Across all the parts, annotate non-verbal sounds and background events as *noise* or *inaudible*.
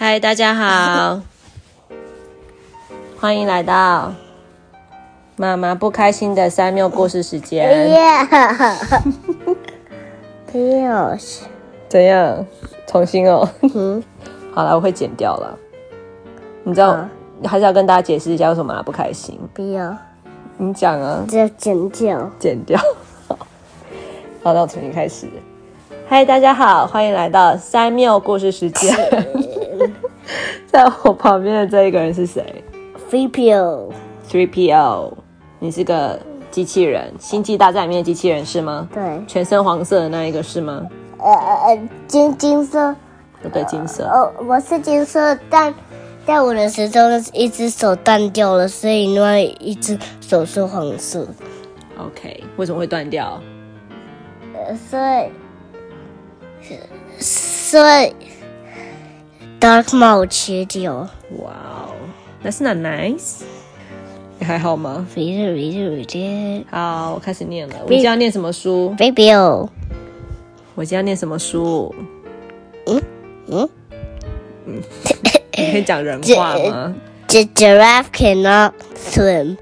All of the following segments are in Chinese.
嗨，大家好，*laughs* 欢迎来到妈妈不开心的三缪故事时间。有，怎样？重新哦。嗯，好了，我会剪掉了。你知道，好还是要跟大家解释一下为什么妈妈不开心。不要，你讲啊，这剪掉。剪掉。*laughs* 好，那我重新开始。嗨，大家好，欢迎来到三缪故事时间。*laughs* *laughs* 在我旁边的这一个人是谁 Free Pill，？Three PO，你是个机器人，《星际大战》里面的机器人是吗？对，全身黄色的那一个是吗？呃呃，金金色，不对，金色。哦，我是金色，但在我的时钟一只手断掉了，所以另外一只手是黄色，OK，为什么会断掉？呃，所以所以 Dark 帽切掉哇哦，那是很 nice。你还好吗 Free Free 好，我开始念了。我今天要念什么书 Pill，我今天要念什么书？嗯嗯你可以讲人话吗？*laughs* The giraffe cannot swim。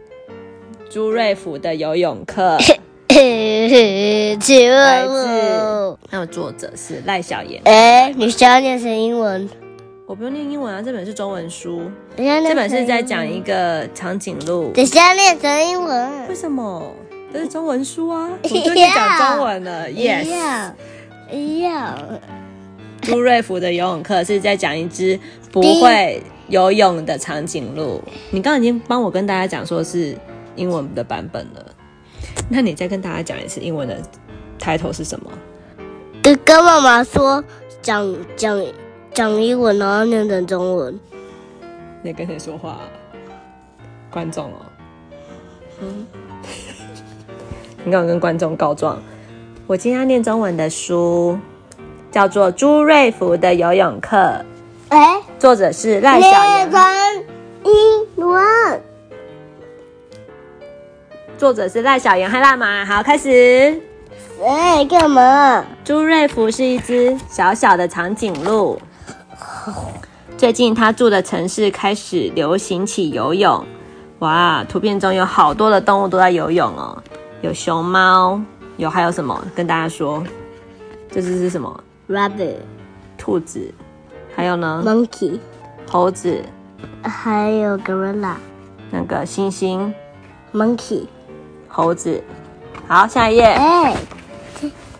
朱瑞福的游泳课，*laughs* 请来问那个作者是赖小妍。哎，你需要念成英文？我不用念英文啊，这本是中文书。这本是在讲一个长颈鹿。等一下念成英文为。什么？这是中文书啊，*laughs* 我就可以讲中文了。一 Yes，样，一样。朱瑞福的游泳课是在讲一只不会游泳的长颈鹿。你刚刚已经帮我跟大家讲说是英文的版本了，那你再跟大家讲一次英文的 title 是什么？跟跟妈妈说讲讲讲英文，然后念成中文。你在跟谁说话、啊？观众哦。嗯你刚刚跟观众告状，我今天要念中文的书叫做《朱瑞福的游泳课》，哎，作者是赖小念妍，英文。作者是赖小妍和辣妈。好，开始。哎，干嘛？朱瑞福是一只小小的长颈鹿。最近他住的城市开始流行起游泳，哇！图片中有好多的动物都在游泳哦，有熊猫，有还有什么？跟大家说，这只是什么？Rabbit, 兔子，还有呢？monkey，猴子，还有 gorilla, 那个猩猩，monkey。猴子。好，下一页。哎，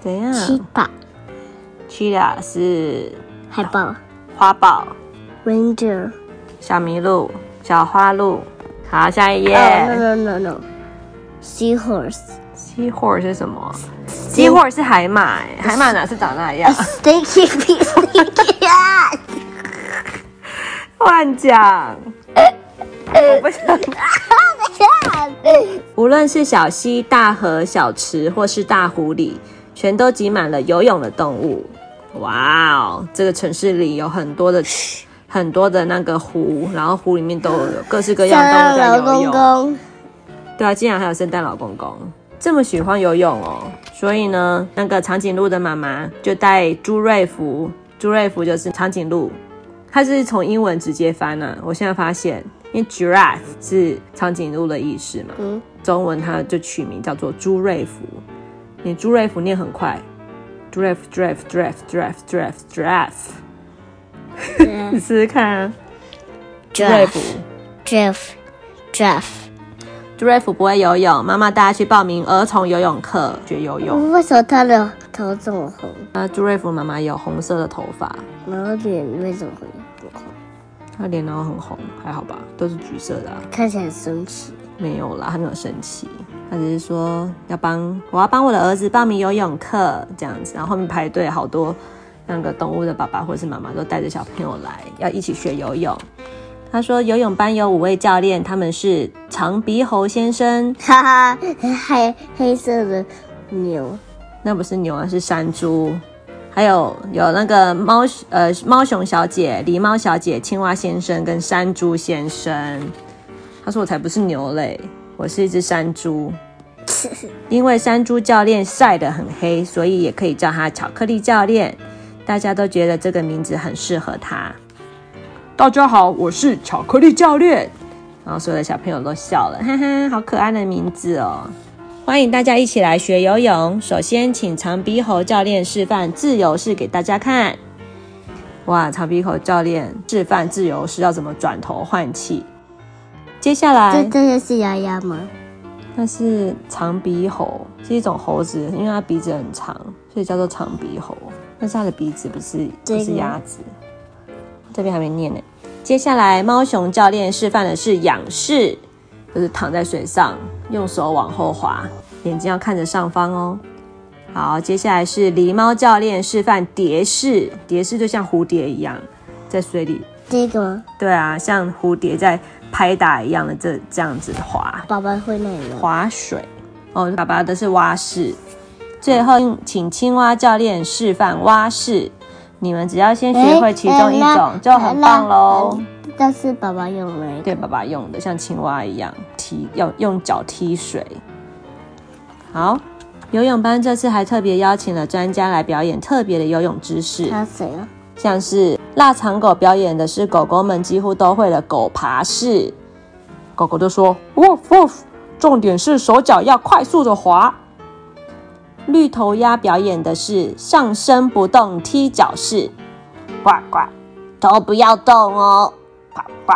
怎样？七宝，cheetah 是海豹花豹，，ranger。小麋鹿，小花鹿。好，下一页。Oh, no, no, no, no. Seahorse. Seahorse 是什么？Seahorse 是海马、欸，海马哪是长那样？Stinky stinky cat. 乱讲！我不想。*laughs* 无论是小溪、大河、小池，或是大湖里，全都挤满了游泳的动物。哇哦，这个城市里有很多的很多的那个湖，然后湖里面都有各式各样的动物在老公游泳。公，对啊，竟然还有圣诞老公公，这么喜欢游泳哦。所以呢，那个长颈鹿的妈妈就带朱瑞福，朱瑞福就是长颈鹿，它是从英文直接翻啊。我现在发现，因为 giraffe 是长颈鹿的意思嘛，嗯，中文它就取名叫做朱瑞福。你朱瑞福念很快，giraffe giraffe giraffe giraffe giraffe giraffe，你 *laughs* 试试看啊。朱瑞福。不会游泳，妈妈带他去报名儿童游泳课学游泳。为什么他的头这么红？那朱瑞福妈妈有红色的头发，然后脸为什么会很红？她脸然后很红，还好吧，都是橘色的、啊。看起来很生气。没有啦，她没有生气，她只是说要帮我要帮我的儿子报名游泳课这样子，然后后面排队好多那个动物的爸爸或是妈妈都带着小朋友来，要一起学游泳。他说游泳班有五位教练，他们是长鼻猴先生，哈哈，黑黑色的牛，那不是牛啊，是山猪。还有有那个猫呃猫熊小姐、狸猫小姐、青蛙先生跟山猪先生。他说我才不是牛嘞，我是一只山猪。*laughs* 因为山猪教练晒得很黑，所以也可以叫他巧克力教练。大家都觉得这个名字很适合他。大家好，我是巧克力教练。然后所有的小朋友都笑了，哈哈，好可爱的名字哦！欢迎大家一起来学游泳。首先，请长鼻猴教练示范自由式给大家看。哇，长鼻猴教练示范自由式要怎么转头换气。接下来，这真的是丫丫吗？那是长鼻猴，是一种猴子，因为它鼻子很长，所以叫做长鼻猴。但是它的鼻子不是不是鸭子，这边还没念呢。接下来，猫熊教练示范的是仰式，就是躺在水上，用手往后滑，眼睛要看着上方哦。好，接下来是狸猫教练示范蝶式，蝶式就像蝴蝶一样，在水里。这个吗？对啊，像蝴蝶在拍打一样的这这样子滑。爸爸会那个滑水哦，爸爸的是蛙式。最后，请青蛙教练示范蛙式。你们只要先学会其中一种就很棒喽。这是爸爸用的，对，爸爸用的，像青蛙一样踢，要用脚踢水。好，游泳班这次还特别邀请了专家来表演特别的游泳知识。他谁啊？像是腊肠狗表演的是狗狗们几乎都会的狗爬式。狗狗就说：“Woof woof，重点是手脚要快速的滑。”绿头鸭表演的是上身不动踢脚式，呱呱，头不要动哦，呱呱，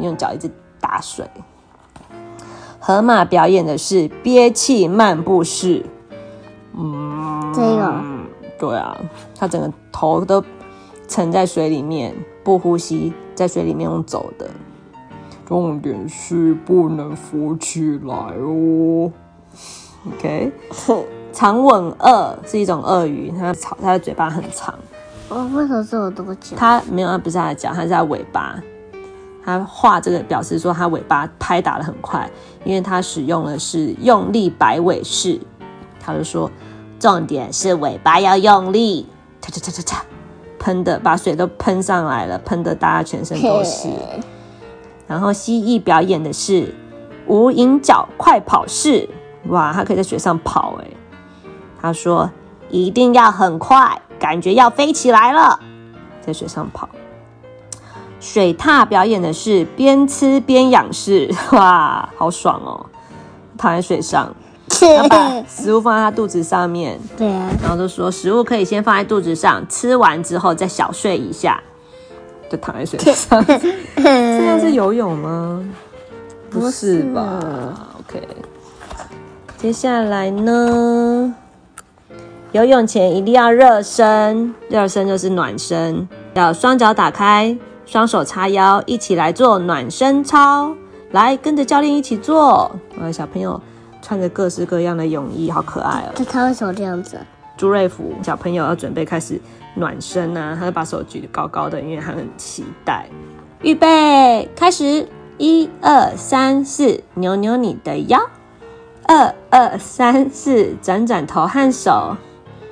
用脚一直打水。河马表演的是憋气漫步式，嗯，这个，对啊，它整个头都沉在水里面，不呼吸，在水里面用走的。重点是不能浮起来哦。OK。*laughs* 长吻鳄是一种鳄鱼，它长，它的嘴巴很长。我，为什么是我多脚？它没有，它不是它的脚，它是它尾巴。它画这个表示说它尾巴拍打的很快，因为它使用的是用力摆尾式。他就说，重点是尾巴要用力，嚓嚓嚓嚓嚓，喷的把水都喷上来了，喷的大家全身都是。然后蜥蜴表演的是无影脚快跑式，哇，它可以在水上跑，哎。他说：“一定要很快，感觉要飞起来了，在水上跑。水獭表演的是边吃边仰视，*laughs* 哇，好爽哦！躺在水上，*laughs* 把食物放在他肚子上面，对啊，然后就说食物可以先放在肚子上，吃完之后再小睡一下，就躺在水上。*laughs* 这样是游泳吗？不是吧？OK，接下来呢？”游泳前一定要热身，热身就是暖身，要双脚打开，双手叉腰，一起来做暖身操。来，跟着教练一起做。啊，小朋友穿着各式各样的泳衣，好可爱哦。这他为什么这样子？朱瑞福小朋友要准备开始暖身呢，他就把手举得高高的，因为他很期待。预备，开始！一二三四，扭扭你的腰；二二三四，转转头和手。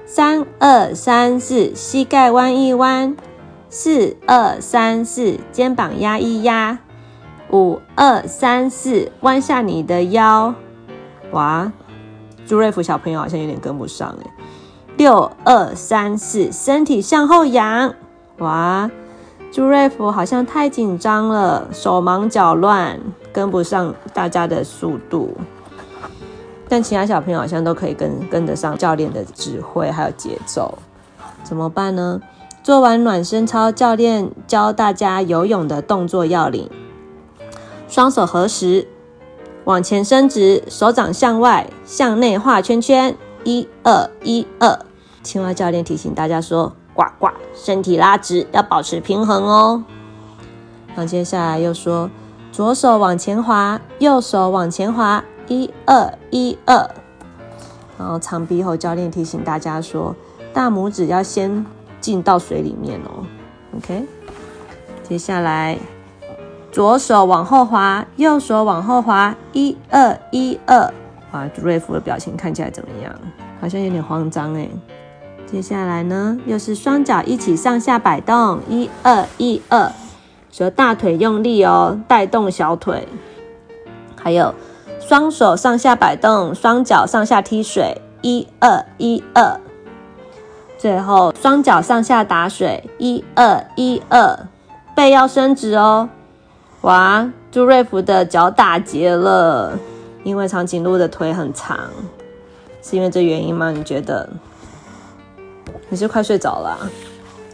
三二三四，膝盖弯一弯；四二三四，肩膀压一压；五二三四，弯下你的腰。哇，朱瑞福小朋友好像有点跟不上哎。六二三四，身体向后仰。哇，朱瑞福好像太紧张了，手忙脚乱，跟不上大家的速度。但其他小朋友好像都可以跟跟得上教练的指挥还有节奏，怎么办呢？做完暖身操，教练教大家游泳的动作要领：双手合十，往前伸直，手掌向外，向内画圈圈，一二一二。青蛙教练提醒大家说：呱呱，身体拉直，要保持平衡哦。那接下来又说：左手往前滑，右手往前滑。一二一二，然后长鼻猴教练提醒大家说，大拇指要先进到水里面哦。OK，接下来左手往后滑，右手往后滑，一二一二。哇，瑞夫的表情看起来怎么样？好像有点慌张哎。接下来呢，又是双脚一起上下摆动，一二一二，说大腿用力哦，带动小腿，还有。双手上下摆动，双脚上下踢水，一二一二。最后双脚上下打水，一二一二。背要伸直哦。哇，朱瑞福的脚打结了，因为长颈鹿的腿很长，是因为这原因吗？你觉得？你是快睡着了啊、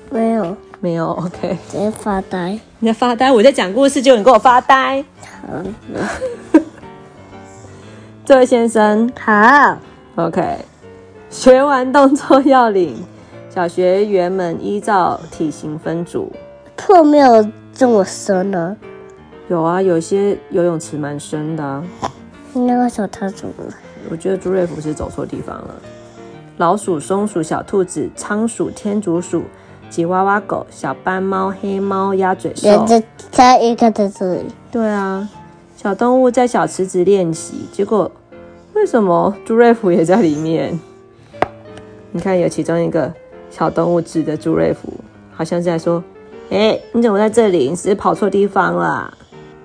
没有，没有？OK，在发呆。你在发呆，我在讲故事，就你给我发呆。好，*laughs* 这位先生好，，OK，学完动作要领，小学员们依照体型分组。破没有这么深呢。有啊，有些游泳池蛮深的、啊。那个时候他怎么了？我觉得朱瑞福是走错地方了。老鼠、松鼠、小兔子、仓鼠、天竺鼠、吉娃娃狗、小斑猫、黑猫、鸭嘴兽人。家他一个在这里，对啊，小动物在小池子练习，结果为什么朱瑞福也在里面？你看，有其中一个小动物指着朱瑞福，好像是在说：“哎、你怎么在这里？你是不是跑错地方了？”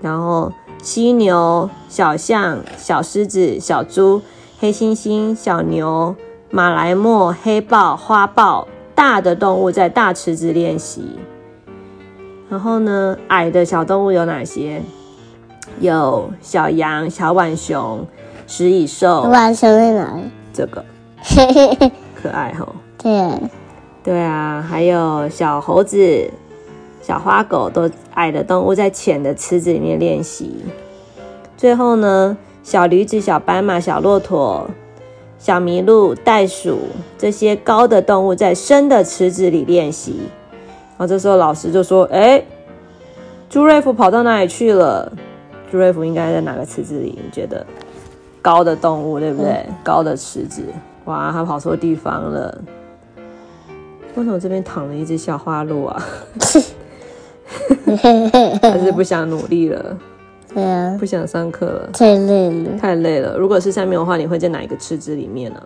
然后犀牛、小象、小狮子、小猪、黑猩猩、小牛、马来貘、黑豹、花豹，大的动物在大池子练习。然后呢，矮的小动物有哪些？有小羊、小浣熊、食蚁兽，浣熊在哪里？这个嘿嘿嘿，可爱哈。对，*laughs* 对啊，还有小猴子、小花狗，都矮的动物在浅的池子里面练习。最后呢，小驴子、小斑马、小骆驼、小麋鹿、袋鼠这些高的动物在深的池子里练习。然后这时候老师就说：“哎，朱瑞福跑到哪里去了？朱瑞福应该在哪个池子里？你觉得？高的动物对不对？高的池子，哇，他跑错地方了。为什么这边躺了一只小花鹿啊？*laughs* 还是不想努力了，对啊，不想上课了，太累了。太累了。如果是三秒的话，你会在哪一个池子里面呢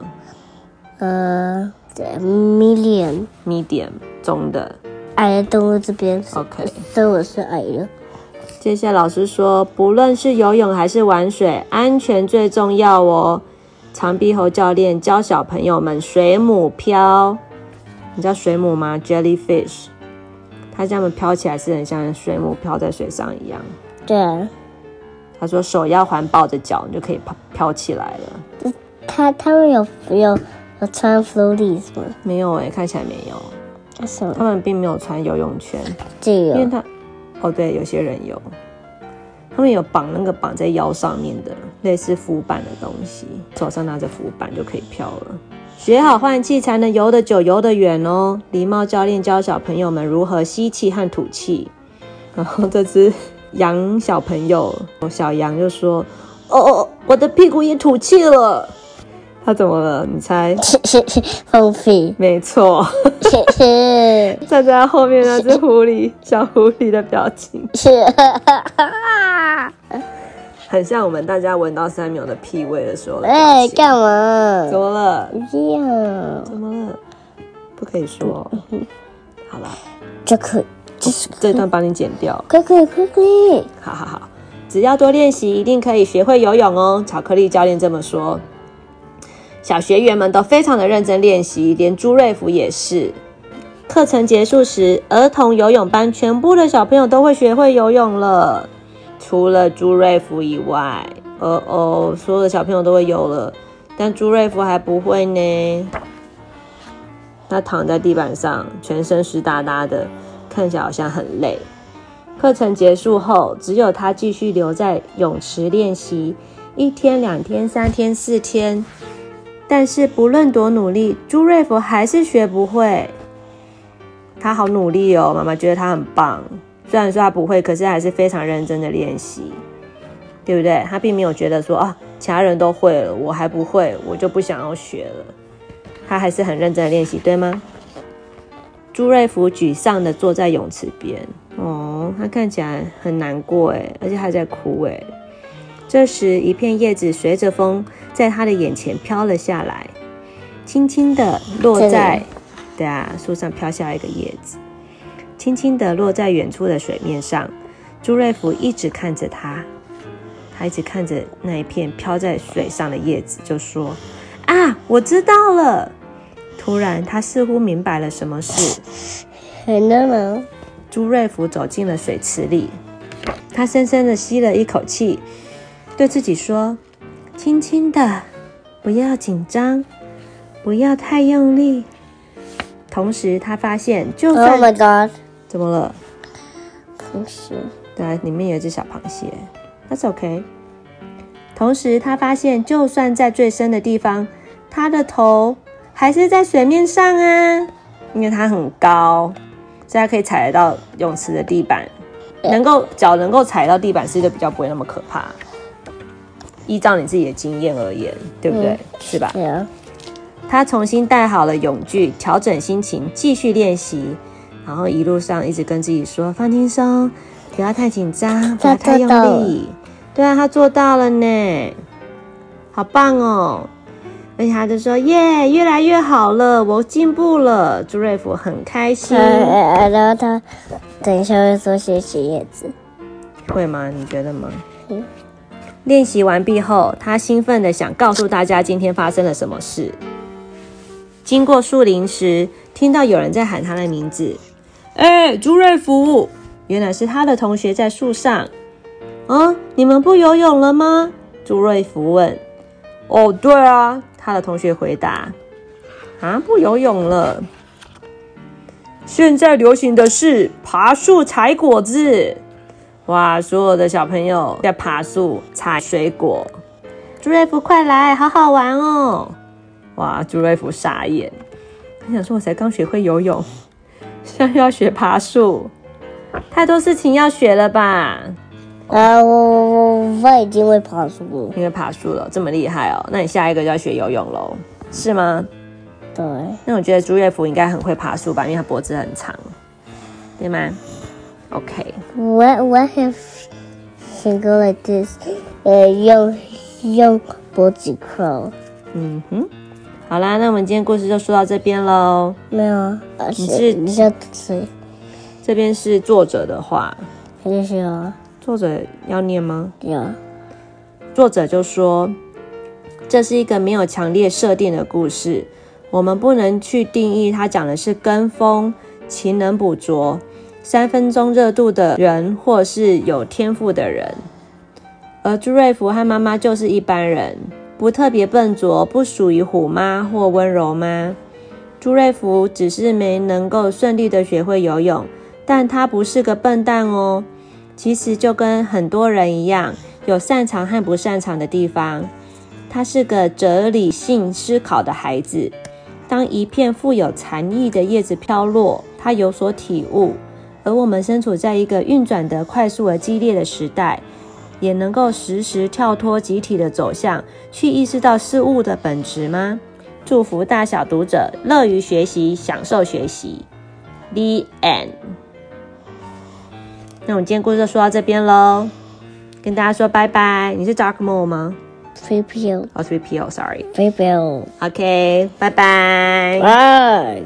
呃，对，million？Medium 中的矮的动物这边，，OK。所以我是矮的。接下来老师说，不论是游泳还是玩水，安全最重要哦。长臂猴教练教小朋友们水母漂，你知道水母吗？Jellyfish，它这样们飘起来是很像水母漂在水上一样。对啊，他说手要环抱着脚，你就可以飘飘起来了。他他们有有有穿 floaties 吗？没有诶、看起来没有，他们并没有穿游泳圈，这个？因为他哦对，有些人有，他们有绑那个绑在腰上面的类似浮板的东西，手上拿着浮板就可以飘了。学好换气才能游得久、游得远哦。狸猫教练教小朋友们如何吸气和吐气。然后这只羊小朋友小羊就说：“哦哦，我的屁股也吐气了。”他怎么了？你猜？*laughs* 后屁。没错，站 *laughs* 在他后面那只狐狸小狐狸的表情，*laughs* 很像我们大家闻到三秒的屁味的时候的哎，情。干嘛怎？么了？不要，怎么了？不可以说。好了，这可这是这段帮你剪掉。可可可可以！好好好，只要多练习，一定可以学会游泳哦。巧克力教练这么说。小学员们都非常的认真练习，连朱瑞福也是。课程结束时，儿童游泳班全部的小朋友都会学会游泳了，除了朱瑞福以外。哦哦，所有的小朋友都会游了，但朱瑞福还不会呢。他躺在地板上，全身湿哒哒的，看起来好像很累。课程结束后，只有他继续留在泳池练习，一天、两天、三天、四天。但是不论多努力，朱瑞福还是学不会。他好努力哦，妈妈觉得他很棒。虽然说他不会，可是还是非常认真的练习，对不对？他并没有觉得说啊，其他人都会了，我还不会，我就不想要学了。他还是很认真的练习，对吗？朱瑞福沮丧的坐在泳池边，哦，他看起来很难过哎，而且还在哭哎。这时，一片叶子随着风在他的眼前飘了下来，轻轻地落在，对啊，树上飘下来一个叶子，轻轻地落在远处的水面上。朱瑞福一直看着他，他一直看着那一片飘在水上的叶子，就说：“啊，我知道了。”突然，他似乎明白了什么事。*laughs* 很难吗？朱瑞福走进了水池里，他深深的吸了一口气，对自己说：“轻轻的，不要紧张，不要太用力。”同时，他发现，就 Oh 算 my god！怎么了？不是，对啊，里面有一只小螃蟹，That's OK。同时，他发现，就算在最深的地方，他的头还是在水面上啊，因为它很高，所以它可以踩得到泳池的地板，能够脚能够踩到地板，是一个比较不会那么可怕。依照你自己的经验而言，对不对？嗯是吧？对啊，他重新戴好了泳具，调整心情，继续练习。然后一路上一直跟自己说：放轻松，不要太紧张，不要太用力。对啊，他做到了呢，好棒哦！而且他就说：耶，越来越好了，我进步了。朱瑞福很开心，呃，然后他等一下会说谢谢叶子。会吗？你觉得吗？嗯练习完毕后，他兴奋的想告诉大家今天发生了什么事。经过树林时，听到有人在喊他的名字：“哎、朱瑞福！”原来是他的同学在树上。啊，你们不游泳了吗？朱瑞福问。哦，对啊，他的同学回答。啊，不游泳了。现在流行的是爬树采果子。哇！所有的小朋友在爬树采水果。朱瑞福，快来，好好玩哦！哇！朱瑞福傻眼，他想说：“我才刚学会游泳，现在又要学爬树，太多事情要学了吧啊，我我我我已经会爬树了。？”因为爬树了，这么厉害哦，那你下一个就要学游泳喽，是吗？对，那我觉得朱瑞福应该很会爬树吧，因为他脖子很长，对吗？OK，What what if can go like this？呃，用用脖子扣。嗯哼，好啦，那我们今天故事就说到这边喽。没有你是且你是谁？这边是作者的话，你是啊，作者要念吗？有作者就说，这是一个没有强烈设定的故事，我们不能去定义它讲的是跟风、勤能补拙、三分钟热度的人，或是有天赋的人。而朱瑞福和妈妈就是一般人，不特别笨拙，不属于虎妈或温柔妈。朱瑞福只是没能够顺利的学会游泳，但他不是个笨蛋哦。其实就跟很多人一样，有擅长和不擅长的地方。他是个哲理性思考的孩子。当一片富有禅意的叶子飘落，他有所体悟。而我们身处在一个运转的快速而激烈的时代，也能够时时跳脱集体的走向，去意识到事物的本质吗？祝福大小读者乐于学习，享受学习。The end。那我们今天故事就说到这边喽，跟大家说拜拜。你是 Dark Mole 吗？飞镖，哦，是 PO，sorry。飞镖，OK，拜拜。拜。